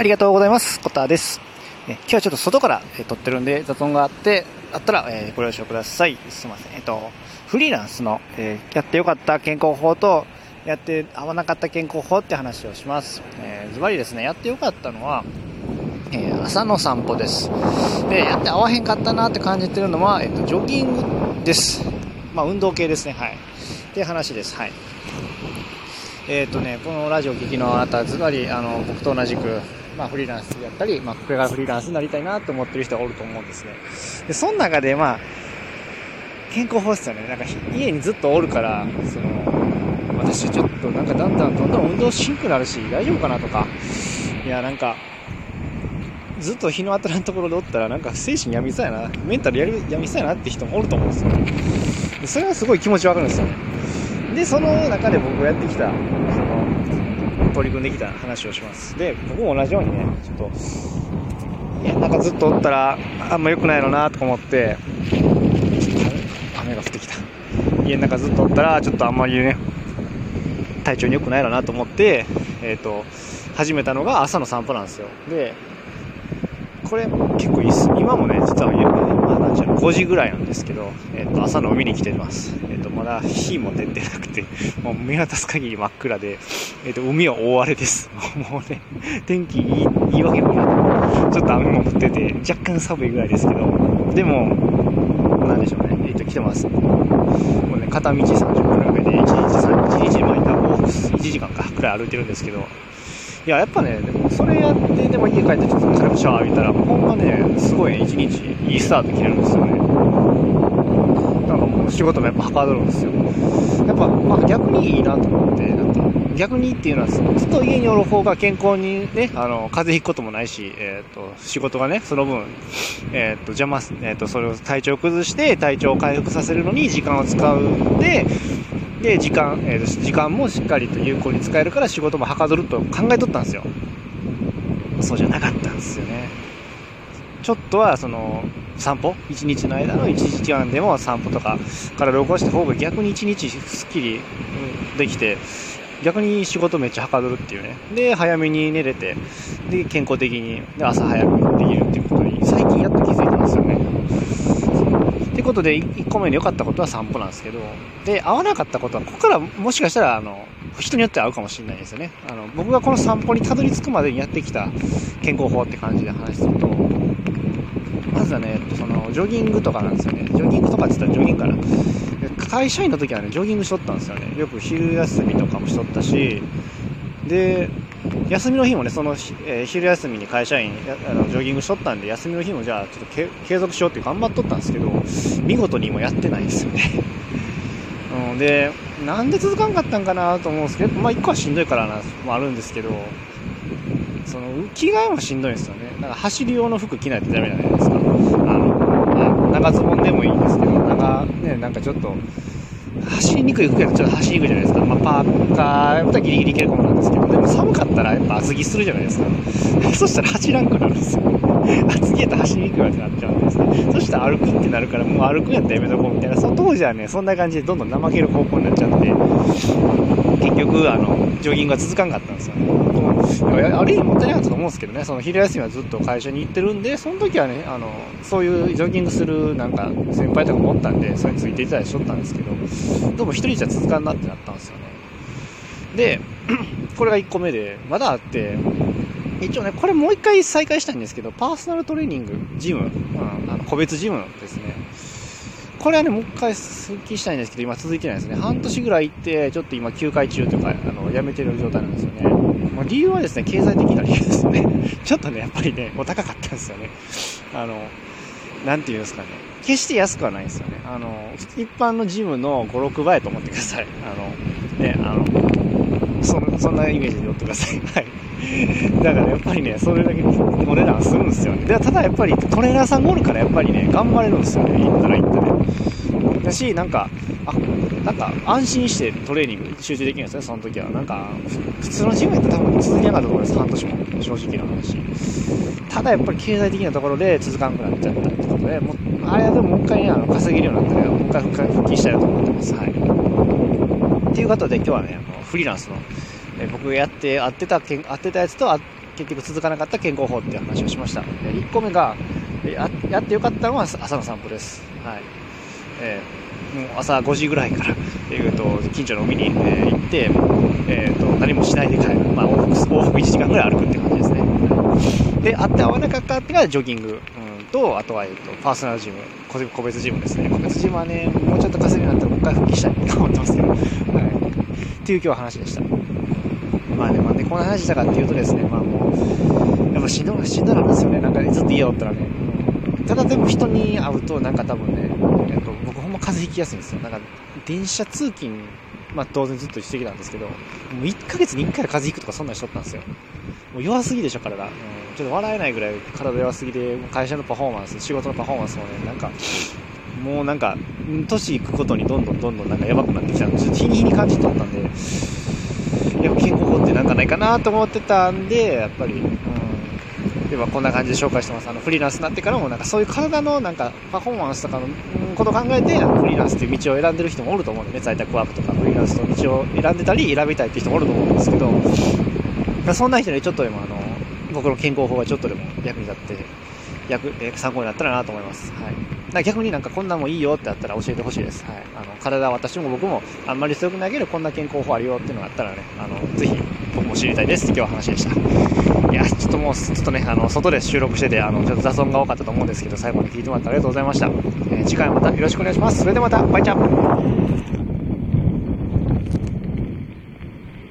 ありがとうございます。コタです。え今日はちょっと外から、え撮ってるんで雑音があって、あったら、えーご了承ください。すいません。えっと、フリーランスの、えーやってよかった健康法と、やって合わなかった健康法って話をします。えーズバリですね、やってよかったのは、えー朝の散歩です。で、やって合わへんかったなって感じてるのは、えっと、ジョギングです。まあ、運動系ですね、はい。っていう話です、はい。えっ、とね、このラジオ聴きのあなた、ズバリ、あの、僕と同じく、まあ、フリーランスやったり、まあ、これからフリーランスになりたいなと思ってる人がおると思うんですね。で、その中で、まあ、健康法ですよね。なんか、家にずっとおるから、その、私ちょっとなんかだんだんどんどん運動しんくなるし、大丈夫かなとか、いや、なんか、ずっと日の当たらんところでおったら、なんか精神病みそうやな、メンタルやり病みそうやなって人もおると思うんですよね。でそれはすごい気持ちわかるんですよね。で、その中で僕がやってきた、その、取り組んできた話をします。で、僕も同じようにね、ちょっと、いや、なんかずっとおったら、あんま良くないのなとか思って、ちょっと雨が降ってきた。家の中ずっとおったら、ちょっとあんまりね、体調に良くないのなと思って、えっ、と、始めたのが朝の散歩なんですよ。で、これ結構いいっす。今もね、実は、まあ、なんちゅうの、5時ぐらいなんですけど、えっ、と、朝の海に来てます。えっ、と、まだ日も出てなくて、もう見渡す限り真っ暗で、えっ、と、海は大荒れです。もうね、天気いい、いいわけもなく、ちょっと雨も降ってて、若干寒いぐらいですけど、でも、なんでしょうね、えっ、と、来てます。もうね、片道30分ぐらいで、1日3、1日、まあ、往復1時間か、くらい歩いてるんですけど、いや、やっぱね、でもそれやって、でも家帰ってちょっと軽くシャワー浴びたら、ほんまね、すごいね、一日いいスタート切れるんですよね。なんかもう仕事もやっぱはかどるんですよ。やっぱ、まあ逆にいいなと思って、なんか、逆にっていうのは、ずっと家におる方が健康にね、あの、風邪ひくこともないし、えっ、と、仕事がね、その分、えっ、と、邪魔す、えっ、と、それを体調を崩して、体調を回復させるのに時間を使うんで、で、時間、えー時間もしっかりと有効に使えるから仕事もはかどると考えとったんですよ。そうじゃなかったんですよね。ちょっとは、その、散歩？一日の間の1時間でも散歩とか体を起こした方が逆に1日すっきりできて、逆に仕事めっちゃはかどるっていうね。で、早めに寝れて、で、健康的に、で朝早くできるっていうことに、最近やっと気づいたんですよね。ってことで、1個目に良かったことは散歩なんですけど、で、合わなかったことは、ここからもしかしたら、あの、人によっては合うかもしれないですよね。あの、僕がこの散歩にたどり着くまでにやってきた健康法って感じで話すると、まずはね、その、ジョギングとかなんですよね。ジョギングとかって言ったらジョギングかな。会社員の時はね、ジョギングしとったんですよね。よく昼休みとかもしとったし、で、休みの日もね、その、えー昼休みに会社員あのジョギングしとったんで、休みの日もじゃあちょっと継続しようって頑張っとったんですけど、見事にもやってないんですよね。うん、で、なんで続かんかったんかなと思うんですけど、まあ一個はしんどいからな、もあるんですけど、その、着替えもしんどいんですよね。なんか走り用の服着ないとダメじゃないですか。あの、長ズボンでもいいんですけど、長、ね、なんかちょっと、走りにくい服やとちょっと走りにくいじゃないですか。まあ、パーカーやったらギリギリいけるかもなんですけど、でも寒かったらやっぱ厚着するじゃないですか。そしたら走らんくなるんですよ。厚着やったら走りにくいわってなっちゃうんですね。そしたら歩くってなるから、もう歩くんやったらやめとこうみたいな、その当時はね、そんな感じでどんどん怠ける方向になっちゃって、結局、あの、ジョギングが続かんかったんですよね。いやある意味もったいなかったと思うんですけどね、その昼休みはずっと会社に行ってるんで、その時はね、あの、そういうジョギングするなんか先輩とかもおったんで、それについていたりしとったんですけど、どうも一人じゃ続かんなってなったんですよね。で、これが1個目で、まだあって、一応ね、これもう一回再開したいんですけど、パーソナルトレーニング、ジム、うん、あの個別ジムですね。これはね、もう一回復帰したいんですけど、今続いてないですね。半年ぐらい行って、ちょっと今休会中とか、あの、辞めてる状態なんですよね。まあ、理由はですね、経済的な理由ですね。ちょっとね、やっぱりね、お高かったんですよね。あの、なんていうんですかね。決して安くはないんですよね。あの、一般のジムの5、6倍と思ってください。あの、ね、あの、そんそんなイメージで寄ってください。はい。だからやっぱりね、それだけお値段するんですよね。でただやっぱりトレーナーさんがおるからやっぱりね、頑張れるんですよね。行ったら行ったで。だし、なんか、あ、なんか安心してトレーニング集中できるんですね、その時は。なんか、普通のジムやったら多分続きなかったと思います、半年も。正直な話。ただやっぱり経済的なところで続かなくなっちゃったってことで、もう、あれはでももう一回ね、あの稼げるようになったら、もう一回復活復帰したいなと思ってます。はい。っていうことで今日はね、あのフリーランスの、え僕がやって、会ってたけん、会ってたやつと、結局続かなかった健康法っていう話をしました。で1個目が、ややってよかったのは朝の散歩です。はい。えー、もう朝5時ぐらいから、えー、と近所の海に、えー、行って、えーと、何もしないで帰る、まあ、往復往復1時間ぐらい歩くって感じですね。で、会って会わなかったっていうのがジョギング、うん、と、あとは、えーと、パーソナルジム、個別ジムですね。個別ジムはね、もうちょっと稼ぎになったらもう一回復帰したいと思ってますけど、っていう今日話でした。まあね、まあね、こんな話したかっていうとですね、まあもう、やっぱしんどしんどなんですよね。なんかずっと家おったらね。ただでも人に会うとなんか多分ね、やっぱ僕ほんま風邪ひきやすいんですよ。なんか電車通勤、まあ当然ずっとしてきたんですけど、もう1ヶ月に1回風邪ひくとかそんなにしとったんですよ。もう弱すぎでしょ、体。うん、ちょっと笑えないぐらい体弱すぎて、会社のパフォーマンス、仕事のパフォーマンスもね、なんか、もうなんか、年いくことにどんどんどんどんなんかやばくなってきたの。ちょっと日に日に感じとったんで、やっぱ健康法ってなんかないかなと思ってたんで、やっぱり、うん、ではこんな感じで紹介してます。あの、フリーランスになってからもなんかそういう体のなんかパフォーマンスとかのことを考えて、フリーランスっていう道を選んでる人もおると思うんでね、在宅ワークとかフリーランスの道を選んでたり、選びたいって人もおると思うんですけど、そんな人にちょっとでもあの、僕の健康法がちょっとでも役に立って、役、え参考になったらなと思います。はい。逆になんかこんなんもいいよってあったら教えてほしいです。はい。あの、体、私も僕もあんまり強く投げるこんな健康法あるよっていうのがあったらね、あの、ぜひ僕も知りたいです今日は話でした。いや、ちょっともう、ちょっとね、あの、外で収録してて、あの、ちょっと雑音が多かったと思うんですけど、最後まで聞いてもらってありがとうございました。えー、次回またよろしくお願いします。それではまた、バイチャー